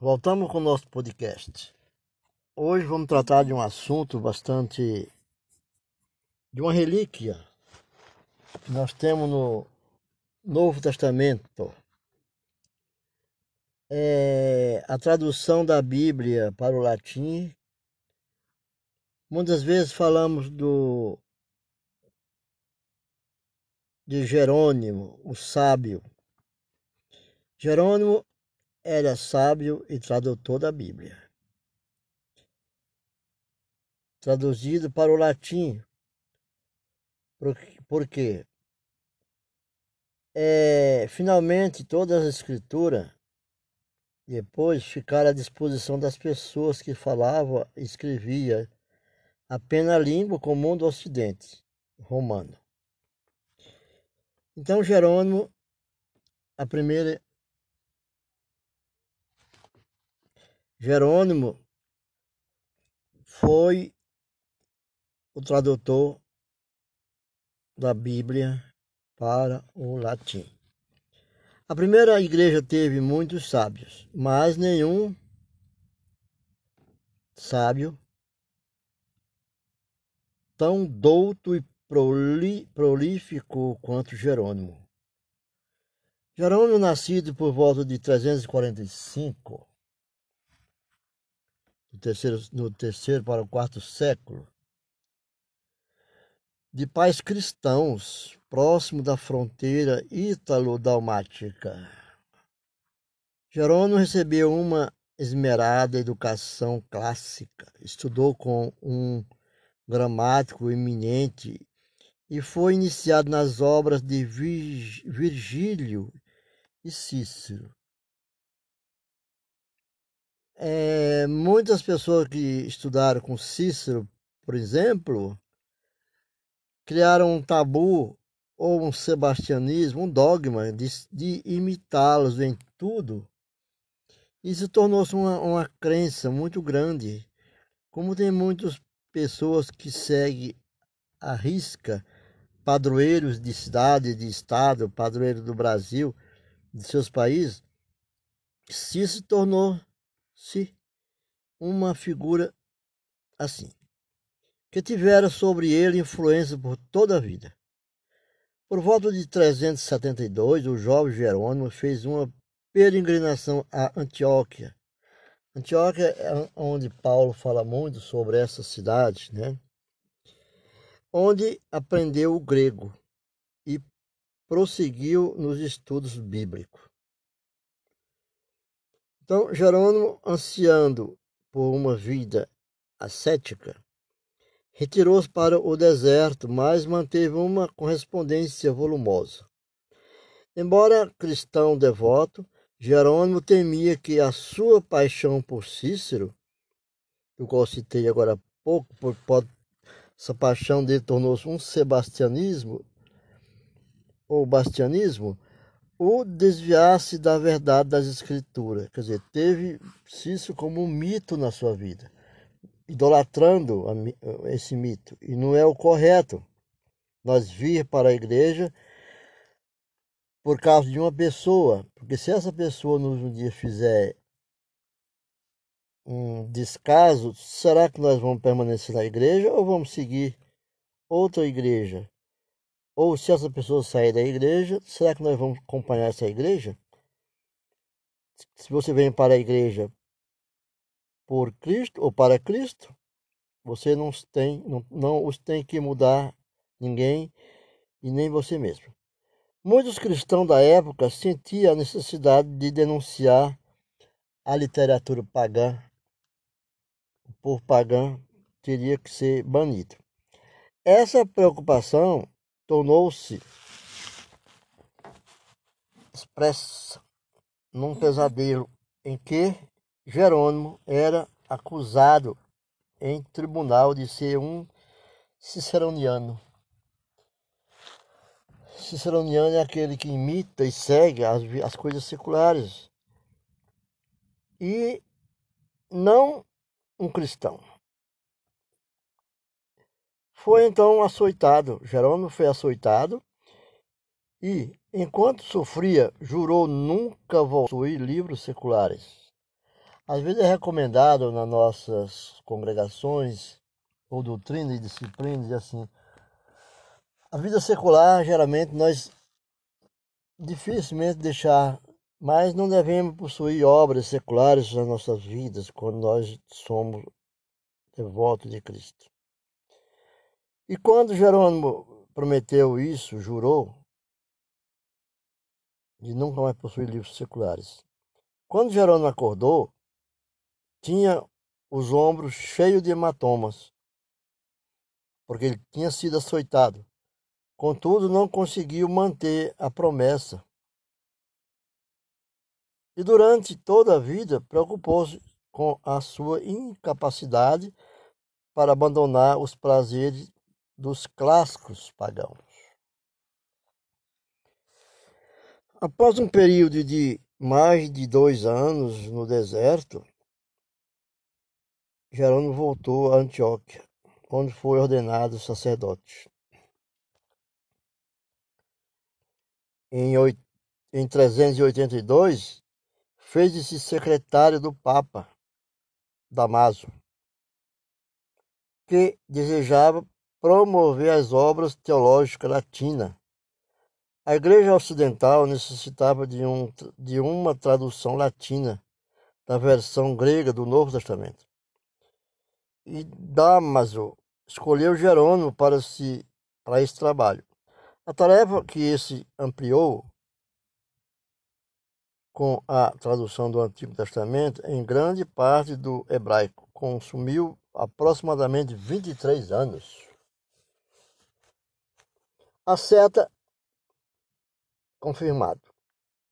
Voltamos com o nosso podcast. Hoje vamos tratar de um assunto bastante. de uma relíquia que nós temos no Novo Testamento. É a tradução da Bíblia para o latim. Muitas vezes falamos do de Jerônimo, o sábio. Jerônimo era sábio e tradutor da Bíblia. Traduzido para o latim, porque é, finalmente todas as escrituras depois ficaram à disposição das pessoas que falavam e escreviam apenas a língua comum do Ocidente romano. Então Jerônimo, a primeira Jerônimo foi o tradutor da Bíblia para o latim. A primeira igreja teve muitos sábios, mas nenhum sábio tão douto e prolífico quanto Jerônimo. Jerônimo, nascido por volta de 345, no terceiro, no terceiro para o quarto século, de pais cristãos, próximo da fronteira ítalo-dalmática. Jerônimo recebeu uma esmerada educação clássica, estudou com um gramático eminente e foi iniciado nas obras de Virgílio e Cícero. É, muitas pessoas que estudaram com Cícero, por exemplo, criaram um tabu ou um sebastianismo, um dogma de, de imitá-los em tudo. Isso tornou-se uma, uma crença muito grande. Como tem muitas pessoas que seguem a risca padroeiros de cidade, de estado, padroeiro do Brasil, de seus países, se tornou se uma figura assim, que tivera sobre ele influência por toda a vida. Por volta de 372, o jovem Jerônimo fez uma peregrinação a Antioquia. Antioquia é onde Paulo fala muito sobre essa cidade, né? Onde aprendeu o grego e prosseguiu nos estudos bíblicos. Então, Jerônimo, ansiando por uma vida ascética, retirou-se para o deserto, mas manteve uma correspondência volumosa. Embora cristão devoto, Jerônimo temia que a sua paixão por Cícero, do qual citei agora há pouco, por, pode, essa paixão dele tornou-se um sebastianismo, ou bastianismo, o desviar-se da verdade das escrituras. Quer dizer, teve isso como um mito na sua vida, idolatrando esse mito. E não é o correto nós vir para a igreja por causa de uma pessoa, porque se essa pessoa nos dia fizer um descaso, será que nós vamos permanecer na igreja ou vamos seguir outra igreja? Ou se essa pessoa sair da igreja, será que nós vamos acompanhar essa igreja? Se você vem para a igreja por Cristo ou para Cristo, você não tem, não, não os tem que mudar ninguém e nem você mesmo. Muitos cristãos da época sentiam a necessidade de denunciar a literatura pagã. O povo pagão teria que ser banido. Essa preocupação tornou-se expressa num pesadelo em que Jerônimo era acusado em tribunal de ser um ciceroniano. Ciceroniano é aquele que imita e segue as, as coisas seculares e não um cristão. Foi então açoitado. Jerônimo foi açoitado e, enquanto sofria, jurou nunca possuir livros seculares. Às vezes é recomendado nas nossas congregações, ou doutrina e disciplina, e assim. A vida secular, geralmente, nós dificilmente deixar, mas não devemos possuir obras seculares nas nossas vidas quando nós somos devotos de Cristo. E quando Jerônimo prometeu isso, jurou, de nunca mais possuir livros seculares. Quando Jerônimo acordou, tinha os ombros cheios de hematomas, porque ele tinha sido açoitado. Contudo, não conseguiu manter a promessa. E durante toda a vida preocupou-se com a sua incapacidade para abandonar os prazeres dos clássicos pagãos. Após um período de mais de dois anos no deserto, Jerônimo voltou a Antioquia, onde foi ordenado sacerdote. Em, em 382, fez-se secretário do Papa Damaso, que desejava promover as obras teológicas latinas. A Igreja Ocidental necessitava de, um, de uma tradução latina da versão grega do Novo Testamento e Damaso escolheu Jerônimo para, si, para esse trabalho. A tarefa que esse ampliou com a tradução do Antigo Testamento em grande parte do hebraico consumiu aproximadamente 23 anos. A seta confirmado.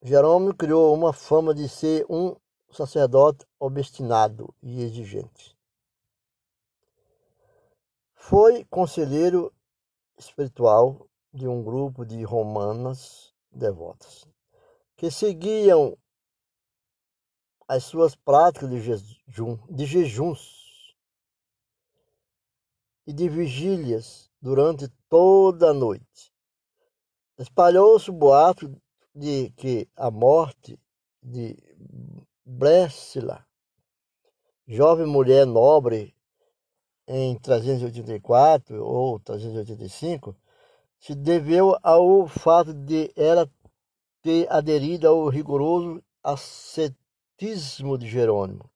Jerônimo criou uma fama de ser um sacerdote obstinado e exigente. Foi conselheiro espiritual de um grupo de romanas devotas que seguiam as suas práticas de, jejum, de jejuns e de vigílias durante toda a noite. Espalhou-se o boato de que a morte de Brécila, jovem mulher nobre em 384 ou 385 se deveu ao fato de ela ter aderido ao rigoroso ascetismo de Jerônimo.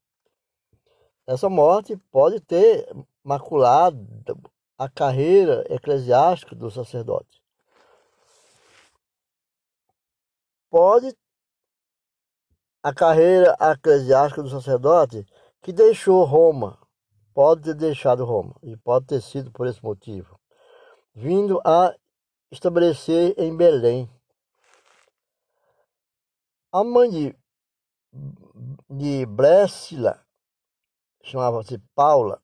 Essa morte pode ter maculado a carreira eclesiástica do sacerdote. Pode a carreira eclesiástica do sacerdote que deixou Roma pode ter deixado Roma, e pode ter sido por esse motivo, vindo a estabelecer em Belém. A mãe de, de Brécila, chamava-se Paula,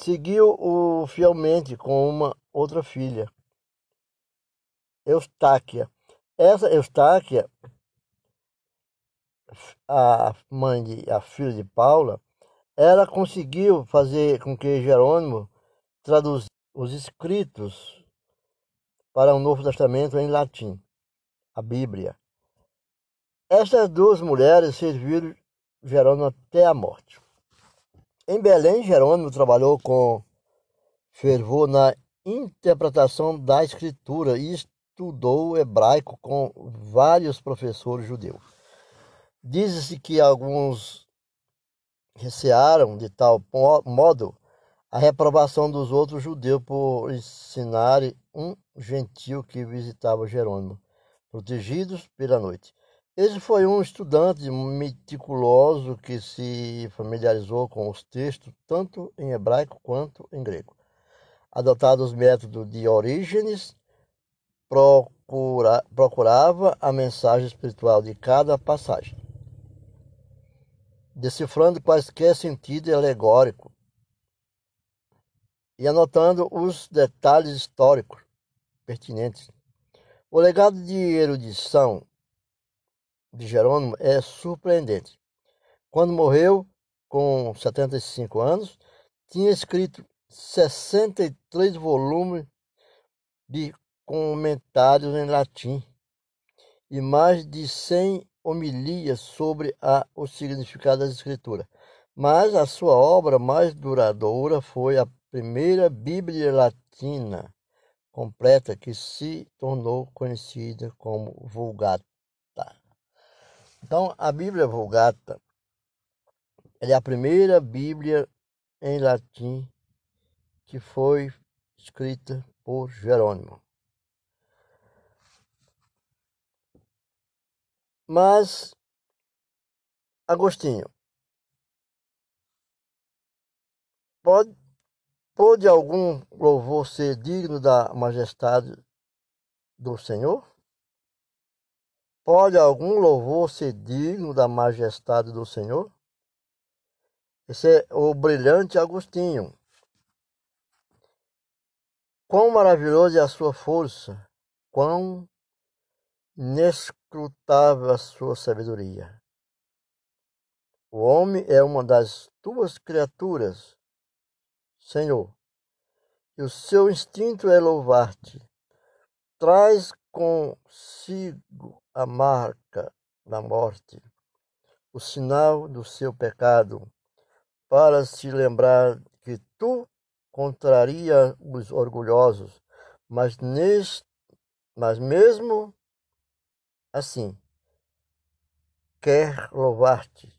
seguiu-o fielmente com uma outra filha, Eustáquia. Essa Eustáquia, a mãe de, a filha de Paula, ela conseguiu fazer com que Jerônimo traduzisse os escritos para o Novo Testamento em latim, a Bíblia. Estas duas mulheres serviram Jerônimo até a morte. Em Belém, Jerônimo trabalhou com fervor na interpretação da Escritura e estudou hebraico com vários professores judeus. Diz-se que alguns recearam de tal modo a reprovação dos outros judeus por ensinarem um gentil que visitava Jerônimo, protegidos pela noite. Esse foi um estudante meticuloso que se familiarizou com os textos tanto em hebraico quanto em grego. Adotado os métodos de Orígenes, procura, procurava a mensagem espiritual de cada passagem decifrando quaisquer sentido alegórico e anotando os detalhes históricos pertinentes. O legado de erudição de Jerônimo é surpreendente. Quando morreu, com 75 anos, tinha escrito 63 volumes de comentários em latim e mais de 100 homilia sobre a, o significado das Escrituras. Mas a sua obra mais duradoura foi a primeira Bíblia Latina completa que se tornou conhecida como Vulgata. Então, a Bíblia Vulgata é a primeira Bíblia em latim que foi escrita por Jerônimo. Mas Agostinho pode pode algum louvor ser digno da majestade do Senhor? Pode algum louvor ser digno da majestade do Senhor? Esse é o brilhante Agostinho. Quão maravilhosa é a sua força, quão inescrutável a sua sabedoria. O homem é uma das tuas criaturas, Senhor, e o seu instinto é louvar-te. Traz consigo a marca da morte, o sinal do seu pecado, para se lembrar que tu contraria os orgulhosos, mas, neste, mas mesmo assim quer louvar-te.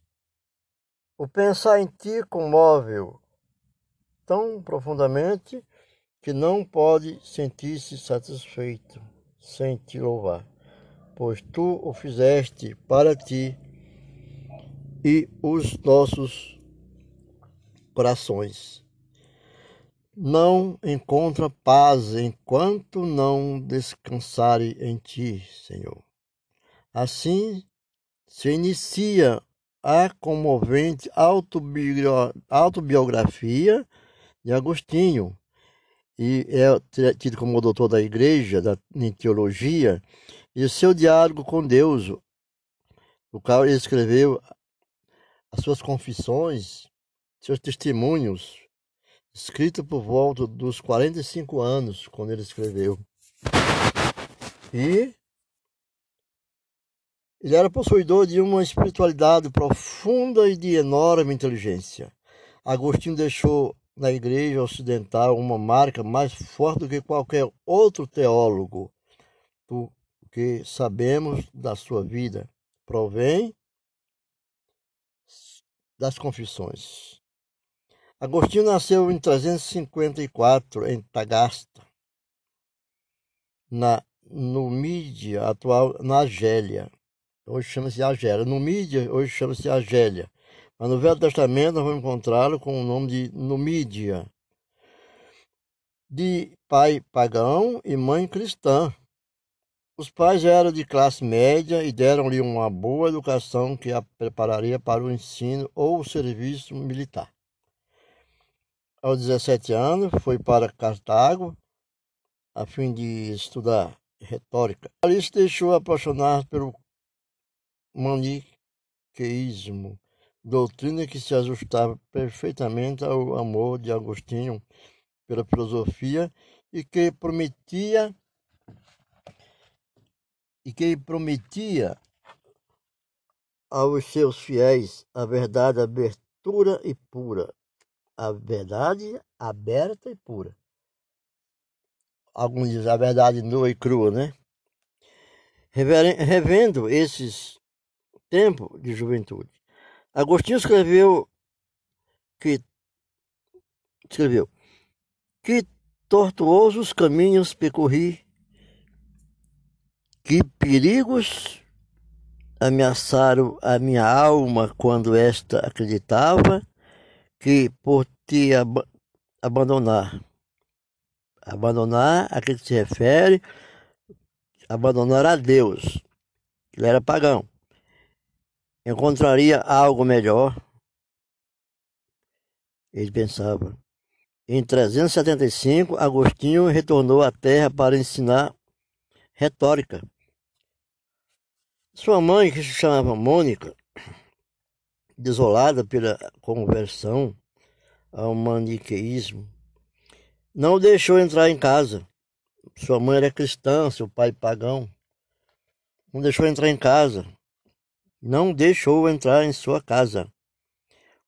O pensar em ti comove-o tão profundamente que não pode sentir-se satisfeito sem te louvar, pois tu o fizeste para ti e os nossos corações não encontra paz enquanto não descansare em ti, Senhor. Assim se inicia a comovente autobiografia de Agostinho, e é tido como doutor da igreja, da, em teologia, e o seu diálogo com Deus, o qual ele escreveu as suas confissões, seus testemunhos, escrito por volta dos 45 anos, quando ele escreveu. E ele era possuidor de uma espiritualidade profunda e de enorme inteligência. Agostinho deixou na igreja ocidental uma marca mais forte do que qualquer outro teólogo, porque sabemos da sua vida. Provém das confissões. Agostinho nasceu em 354 em Tagasta, na Numídia, atual na Argélia. Hoje chama-se Argélia. Numídia, hoje chama-se Argélia. Mas no Velho Testamento nós vamos encontrá-lo com o nome de Numídia. De pai pagão e mãe cristã. Os pais eram de classe média e deram-lhe uma boa educação que a prepararia para o ensino ou o serviço militar aos 17 anos, foi para Cartago a fim de estudar retórica. Ali se deixou apaixonar pelo maniqueísmo, doutrina que se ajustava perfeitamente ao amor de Agostinho pela filosofia e que prometia e que prometia aos seus fiéis a verdade abertura e pura, a verdade aberta e pura. Alguns dizem a verdade nua e crua, né? Revendo esses tempos de juventude, Agostinho escreveu que escreveu que tortuosos caminhos percorri, que perigos ameaçaram a minha alma quando esta acreditava que por te ab abandonar, abandonar a que se refere, abandonar a Deus, ele era pagão, encontraria algo melhor. Ele pensava. Em 375, Agostinho retornou à terra para ensinar retórica. Sua mãe, que se chamava Mônica, desolada pela conversão ao maniqueísmo, não o deixou entrar em casa. Sua mãe era cristã, seu pai pagão. Não deixou entrar em casa. Não deixou entrar em sua casa.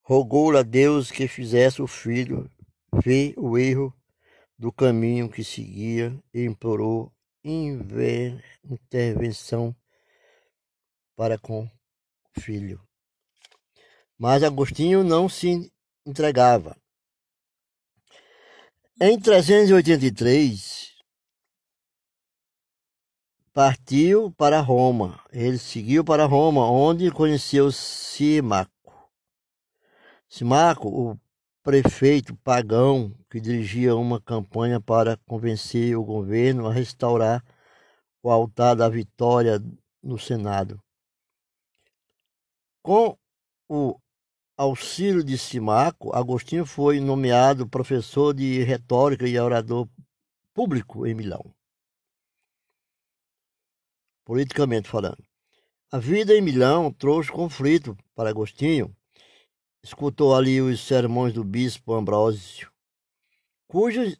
Rogou-lhe a Deus que fizesse o filho ver o erro do caminho que seguia e implorou intervenção para com o filho. Mas Agostinho não se entregava. Em 383, partiu para Roma. Ele seguiu para Roma, onde conheceu Simaco. Simaco, o prefeito pagão que dirigia uma campanha para convencer o governo a restaurar o altar da vitória no Senado. Com o auxílio de Simaco, Agostinho foi nomeado professor de retórica e orador público em Milão. Politicamente falando. A vida em Milão trouxe conflito para Agostinho. Escutou ali os sermões do bispo Ambrósio, cujas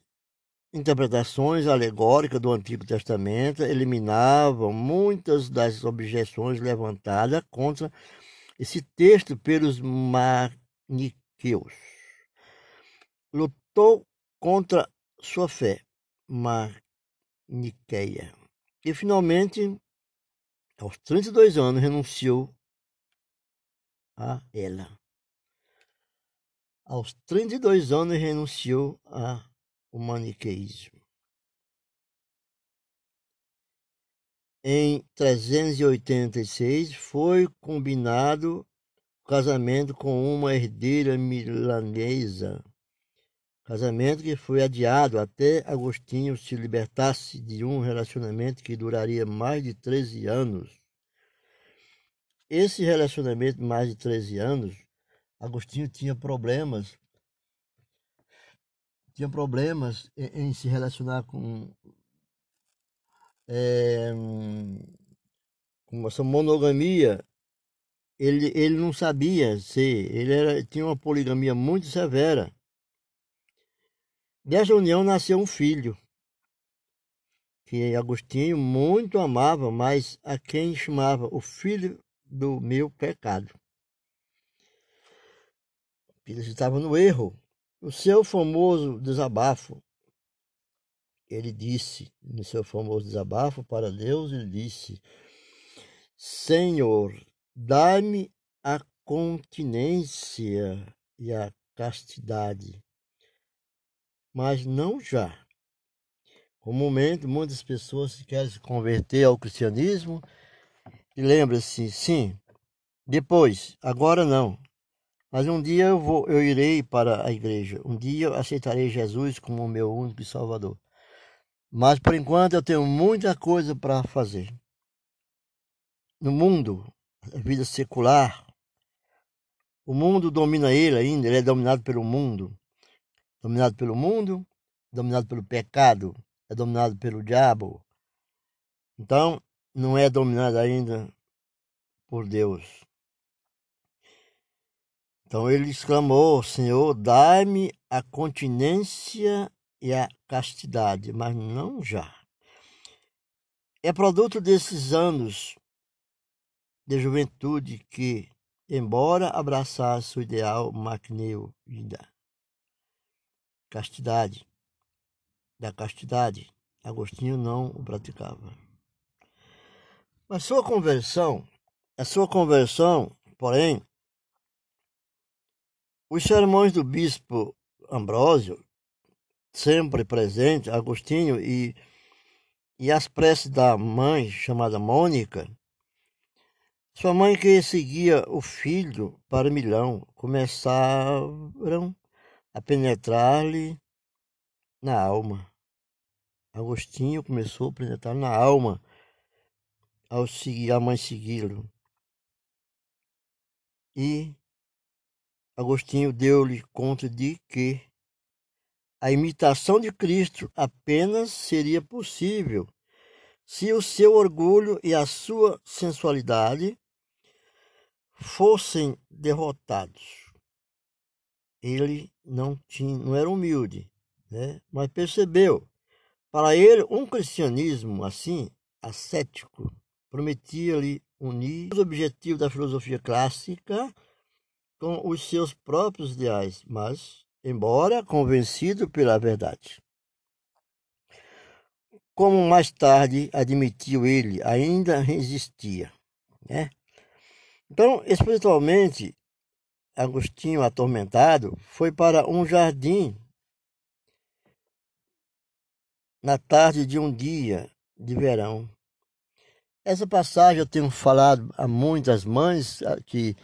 interpretações alegóricas do Antigo Testamento eliminavam muitas das objeções levantadas contra esse texto pelos maniqueus. Lutou contra sua fé maniqueia e finalmente, aos 32 anos, renunciou a ela. Aos 32 anos, renunciou ao maniqueísmo. Em 386 foi combinado o casamento com uma herdeira milanesa, casamento que foi adiado até Agostinho se libertasse de um relacionamento que duraria mais de 13 anos. Esse relacionamento de mais de 13 anos, Agostinho tinha problemas tinha problemas em, em se relacionar com é, com essa monogamia, ele, ele não sabia ser, ele era, tinha uma poligamia muito severa. Dessa união nasceu um filho, que Agostinho muito amava, mas a quem chamava o filho do meu pecado. Ele estava no erro. O seu famoso desabafo ele disse, no seu famoso desabafo para Deus, ele disse: Senhor, dá-me a continência e a castidade, mas não já. Comumente, muitas pessoas querem se converter ao cristianismo e lembra-se, sim, depois, agora não. Mas um dia eu vou, eu irei para a igreja. Um dia eu aceitarei Jesus como meu único Salvador. Mas por enquanto eu tenho muita coisa para fazer. No mundo, a vida secular, o mundo domina ele ainda, ele é dominado pelo mundo. Dominado pelo mundo, dominado pelo pecado, é dominado pelo diabo. Então, não é dominado ainda por Deus. Então ele exclamou: Senhor, dai-me a continência e a castidade, mas não já. É produto desses anos de juventude que, embora abraçasse o ideal macneu castidade, da castidade, Agostinho não o praticava. Mas sua conversão, a sua conversão, porém, os sermões do bispo Ambrósio sempre presente, Agostinho, e, e as preces da mãe, chamada Mônica, sua mãe que seguia o filho para Milão, começaram a penetrar-lhe na alma. Agostinho começou a penetrar na alma ao seguir a mãe segui-lo. E Agostinho deu-lhe conta de que a imitação de Cristo apenas seria possível se o seu orgulho e a sua sensualidade fossem derrotados. Ele não tinha, não era humilde, né? mas percebeu. Para ele, um cristianismo assim, ascético, prometia-lhe unir os objetivos da filosofia clássica com os seus próprios ideais, mas, embora convencido pela verdade. Como mais tarde admitiu ele, ainda resistia. Né? Então, espiritualmente, Agostinho, atormentado, foi para um jardim na tarde de um dia de verão. Essa passagem eu tenho falado a muitas mães que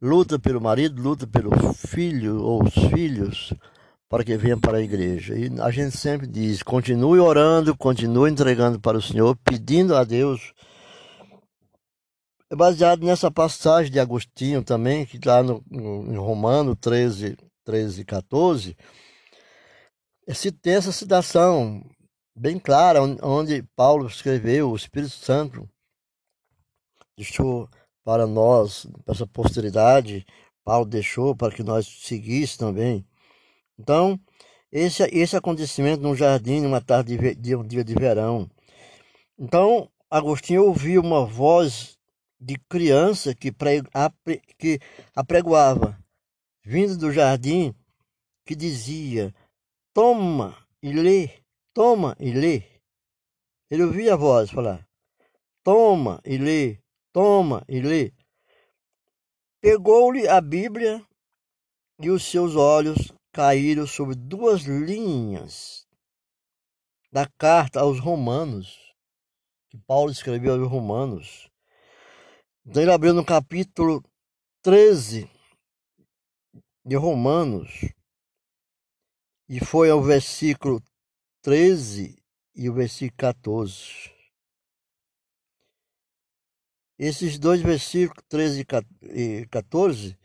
luta pelo marido, luta pelo filho ou os filhos para que venham para a igreja. E a gente sempre diz: continue orando, continue entregando para o Senhor, pedindo a Deus é baseado nessa passagem de Agostinho também, que está no, no, em Romano 13, 13 14. Esse, tem essa citação bem clara, onde Paulo escreveu, o Espírito Santo deixou para nós, para essa posteridade, Paulo deixou para que nós seguíssemos também. Então, esse, esse acontecimento num jardim, numa tarde de, de um dia de verão. Então, Agostinho ouviu uma voz de criança que, pre, apre, que apregoava, vindo do jardim, que dizia: Toma e lê, toma e lê. Ele ouvia a voz falar: Toma e lê, toma e lê. Pegou-lhe a Bíblia e os seus olhos caíram sobre duas linhas da carta aos Romanos, que Paulo escreveu aos Romanos. Então ele abriu no capítulo 13 de Romanos e foi ao versículo 13 e o versículo 14. Esses dois versículos, 13 e 14,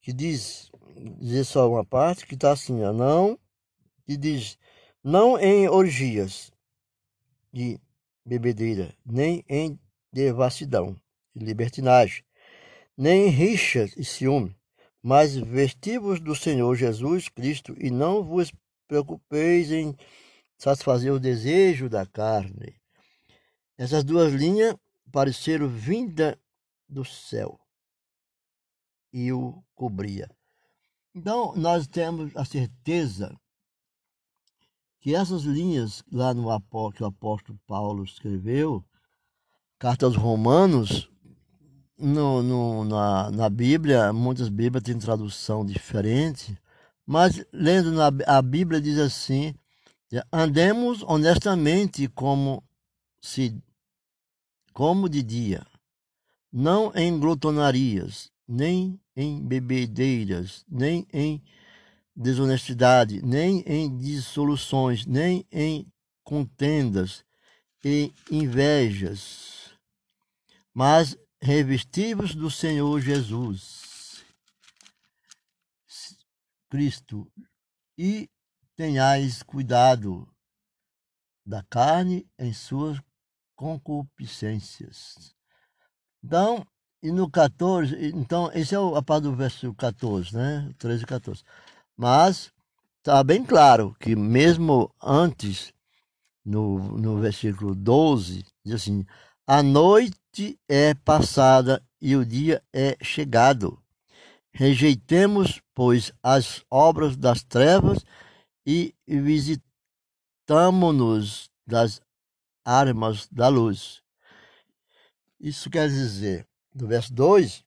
que diz, diz só uma parte, que está assim, ó, não, que diz, não em orgias de bebedeira, nem em devassidão, libertinagem, nem rixas e ciúme, mas vestivos do Senhor Jesus Cristo e não vos preocupeis em satisfazer o desejo da carne. Essas duas linhas pareceram vinda do céu e o cobria. Então, nós temos a certeza que essas linhas lá no que o apóstolo Paulo escreveu, carta aos Romanos, no, no, na, na Bíblia, muitas Bíblias têm tradução diferente, mas lendo na, a Bíblia diz assim: andemos honestamente como se como de dia, não em glutonarias, nem em bebedeiras, nem em desonestidade, nem em dissoluções, nem em contendas e invejas, mas revestivos do Senhor Jesus Cristo e tenhais cuidado da carne em suas concupiscências. Então, e no 14, então, esse é a parte do verso 14, né? 13 e 14. Mas está bem claro que mesmo antes, no, no versículo 12, diz assim: a noite é passada e o dia é chegado. Rejeitemos, pois, as obras das trevas e visitamo-nos das armas da luz. Isso quer dizer, no verso 2,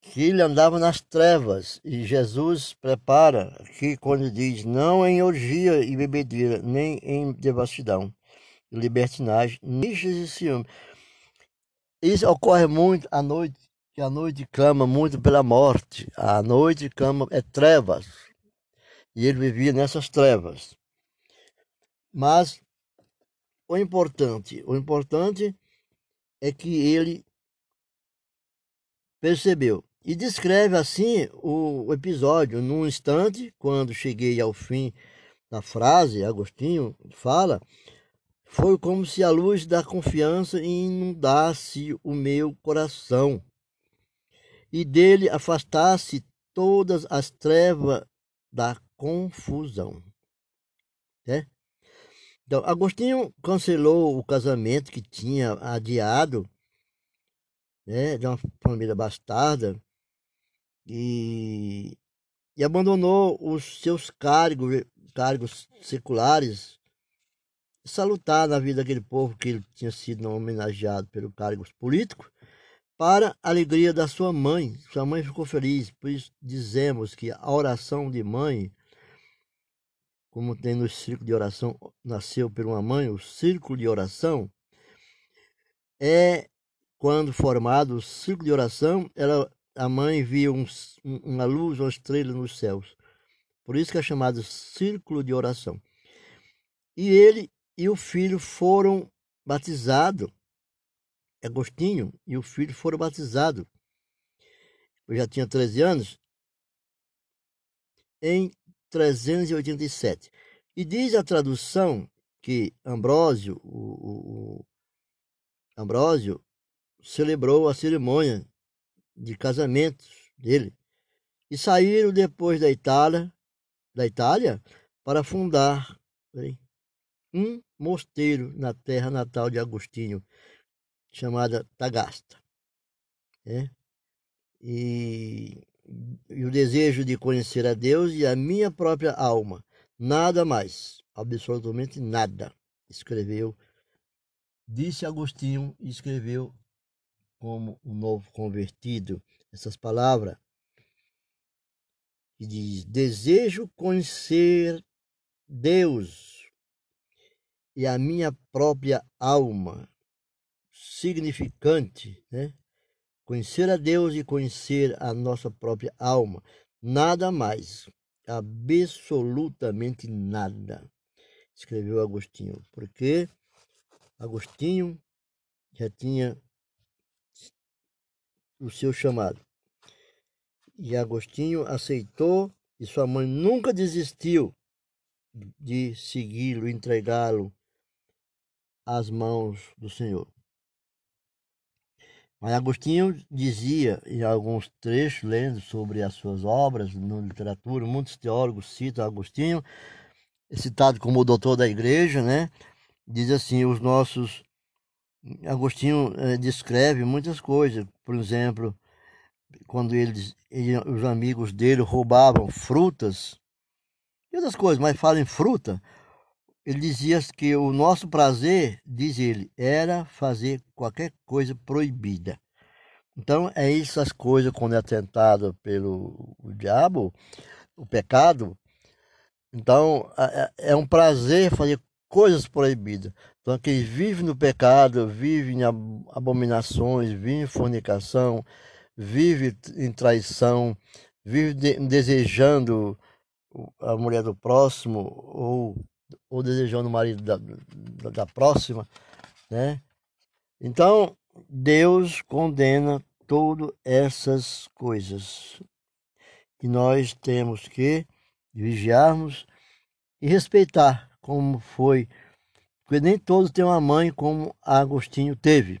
que ele andava nas trevas e Jesus prepara aqui quando diz não em orgia e bebedeira, nem em devastidão, libertinagem, nichas e ciúme. Isso ocorre muito à noite, que a noite clama muito pela morte. A noite clama é trevas. E ele vivia nessas trevas. Mas o importante, o importante é que ele percebeu e descreve assim o episódio num instante, quando cheguei ao fim da frase, Agostinho fala, foi como se a luz da confiança inundasse o meu coração e dele afastasse todas as trevas da confusão. É? Então, Agostinho cancelou o casamento que tinha adiado né, de uma família bastarda, e, e abandonou os seus cargos, cargos seculares, salutar na vida daquele povo que ele tinha sido homenageado pelo cargos políticos, para a alegria da sua mãe. Sua mãe ficou feliz, por isso dizemos que a oração de mãe, como tem no círculo de oração, nasceu por uma mãe, o círculo de oração é quando formado o círculo de oração, ela, a mãe via um, uma luz, uma estrela nos céus. Por isso que é chamado círculo de oração. E ele e o filho foram batizados Agostinho e o filho foram batizados. Eu já tinha 13 anos. Em 387. E diz a tradução que Ambrósio, o, o, Ambrósio, celebrou a cerimônia de casamento dele e saíram depois da Itália, da Itália, para fundar um mosteiro na terra natal de Agostinho, chamada Tagasta. Né? E, e o desejo de conhecer a Deus e a minha própria alma. Nada mais, absolutamente nada. Escreveu, disse Agostinho e escreveu como um novo convertido. Essas palavras diz: Desejo conhecer Deus e a minha própria alma significante, né? Conhecer a Deus e conhecer a nossa própria alma. Nada mais, absolutamente nada, escreveu Agostinho, porque Agostinho já tinha o seu chamado. E Agostinho aceitou e sua mãe nunca desistiu de segui-lo, entregá-lo às mãos do Senhor. Mas Agostinho dizia, em alguns trechos, lendo sobre as suas obras na literatura, muitos teólogos citam Agostinho, é citado como o doutor da igreja, né? Diz assim, os nossos... Agostinho eh, descreve muitas coisas, por exemplo, quando eles, ele, os amigos dele roubavam frutas e outras coisas, mas fala em fruta, ele dizia que o nosso prazer, diz ele, era fazer qualquer coisa proibida. Então, é essas coisas quando é tentado pelo diabo, o pecado. Então, é, é um prazer fazer coisas proibidas. Então, quem vive no pecado, vive em abominações, vive em fornicação, vive em traição, vive de, desejando a mulher do próximo ou ou desejando o marido da, da, da próxima, né? Então, Deus condena todas essas coisas. E nós temos que vigiarmos e respeitar como foi. Porque nem todos têm uma mãe como Agostinho teve.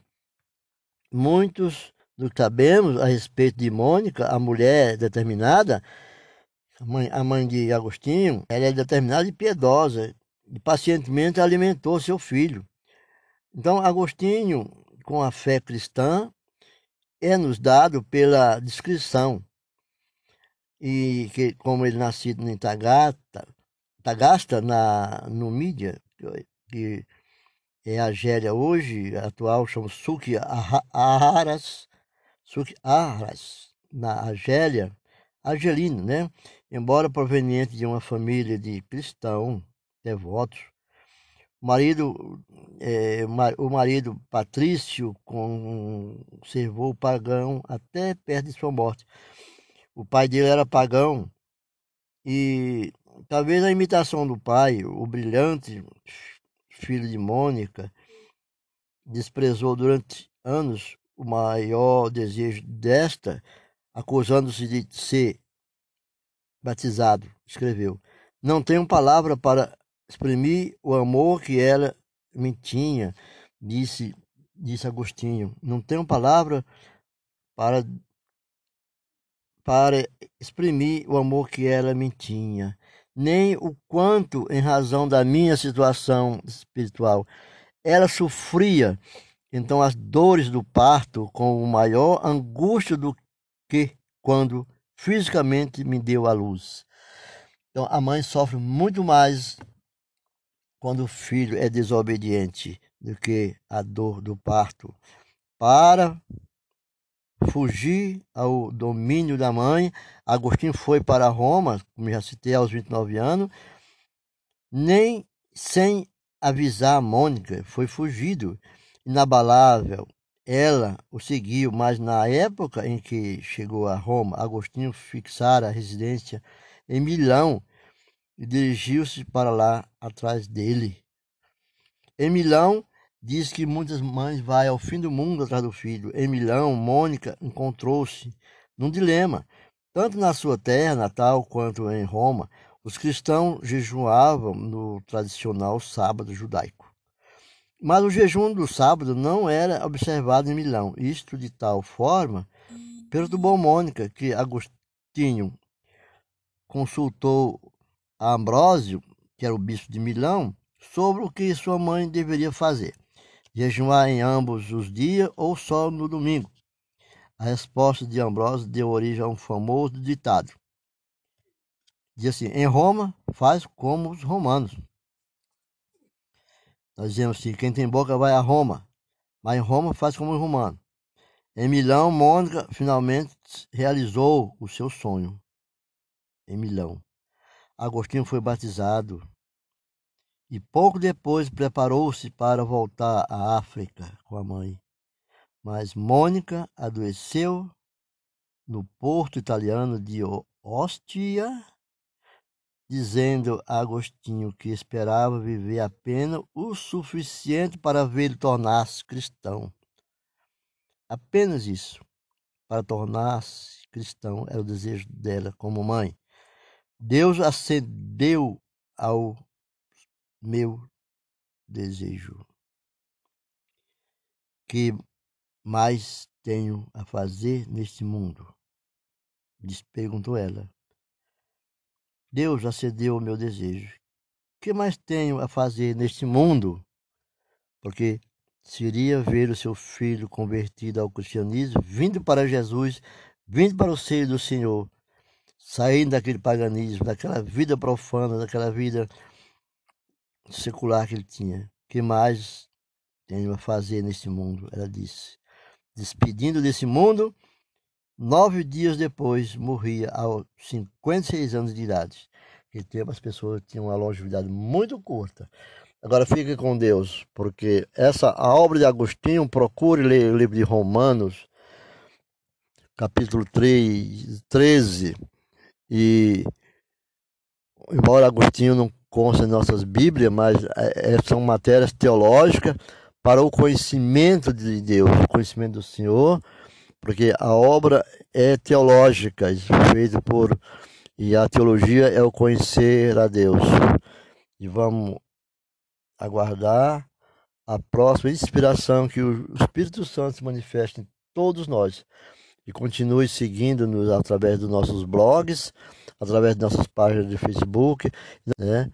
Muitos do que sabemos a respeito de Mônica, a mulher determinada, a mãe, a mãe de Agostinho, ela é determinada e piedosa, pacientemente alimentou seu filho. Então, Agostinho, com a fé cristã, é nos dado pela descrição. E que, como ele nascido em Tagasta, Tagasta na Numídia, que é a Argélia hoje, atual, chama Suk Aras, Suk Aras, na Argélia, argelino, né? Embora proveniente de uma família de cristão, devotos. O marido, é, o marido Patrício conservou o pagão até perto de sua morte. O pai dele era pagão e talvez a imitação do pai, o brilhante filho de Mônica, desprezou durante anos o maior desejo desta, acusando-se de ser batizado, escreveu. Não tenho palavra para exprimir o amor que ela me tinha, disse, disse Agostinho. Não tenho palavra para, para exprimir o amor que ela me tinha, nem o quanto, em razão da minha situação espiritual, ela sofria então as dores do parto com maior angústia do que quando fisicamente me deu a luz. Então a mãe sofre muito mais quando o filho é desobediente do que a dor do parto. Para fugir ao domínio da mãe, Agostinho foi para Roma, como já citei, aos 29 anos, nem sem avisar a Mônica, foi fugido, inabalável. Ela o seguiu, mas na época em que chegou a Roma, Agostinho fixara a residência em Milão e dirigiu-se para lá atrás dele. Em Milão, diz que muitas mães vão ao fim do mundo atrás do filho. Em Milão, Mônica encontrou-se num dilema. Tanto na sua terra natal quanto em Roma, os cristãos jejuavam no tradicional sábado judaico. Mas o jejum do sábado não era observado em Milão. Isto de tal forma perturbou Mônica que Agostinho consultou Ambrósio, que era o bispo de Milão, sobre o que sua mãe deveria fazer: jejuar em ambos os dias ou só no domingo. A resposta de Ambrósio deu origem a um famoso ditado: diz assim: em Roma faz como os romanos. Nós dizemos assim: quem tem boca vai a Roma, mas em Roma faz como os romanos. Em Milão, Mônica finalmente realizou o seu sonho. Em Milão. Agostinho foi batizado e pouco depois preparou-se para voltar à África com a mãe. Mas Mônica adoeceu no porto italiano de Ostia, dizendo a Agostinho que esperava viver apenas o suficiente para vê-lo tornar-se cristão. Apenas isso, para tornar-se cristão, era o desejo dela como mãe. Deus acendeu ao meu desejo. Que mais tenho a fazer neste mundo? Perguntou ela. Deus acendeu ao meu desejo. Que mais tenho a fazer neste mundo? Porque seria ver o seu filho convertido ao cristianismo, vindo para Jesus, vindo para o seio do Senhor saindo daquele paganismo, daquela vida profana, daquela vida secular que ele tinha. que mais tenho a fazer nesse mundo? Ela disse. Despedindo desse mundo, nove dias depois morria aos 56 anos de idade. Naquele tempo as pessoas tinham uma longevidade muito curta. Agora fique com Deus, porque essa a obra de Agostinho, procure ler o livro de Romanos, capítulo 3, 13 e, embora Agostinho não consta em nossas Bíblias, mas é, é, são matérias teológicas para o conhecimento de Deus, o conhecimento do Senhor, porque a obra é teológica, feita por. E a teologia é o conhecer a Deus. E vamos aguardar a próxima inspiração que o Espírito Santo se manifeste em todos nós e continue seguindo-nos através dos nossos blogs, através de nossas páginas de Facebook, né?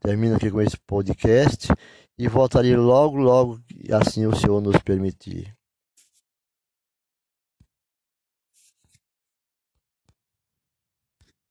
Termino aqui com esse podcast e voltarei logo, logo, assim o Senhor nos permitir.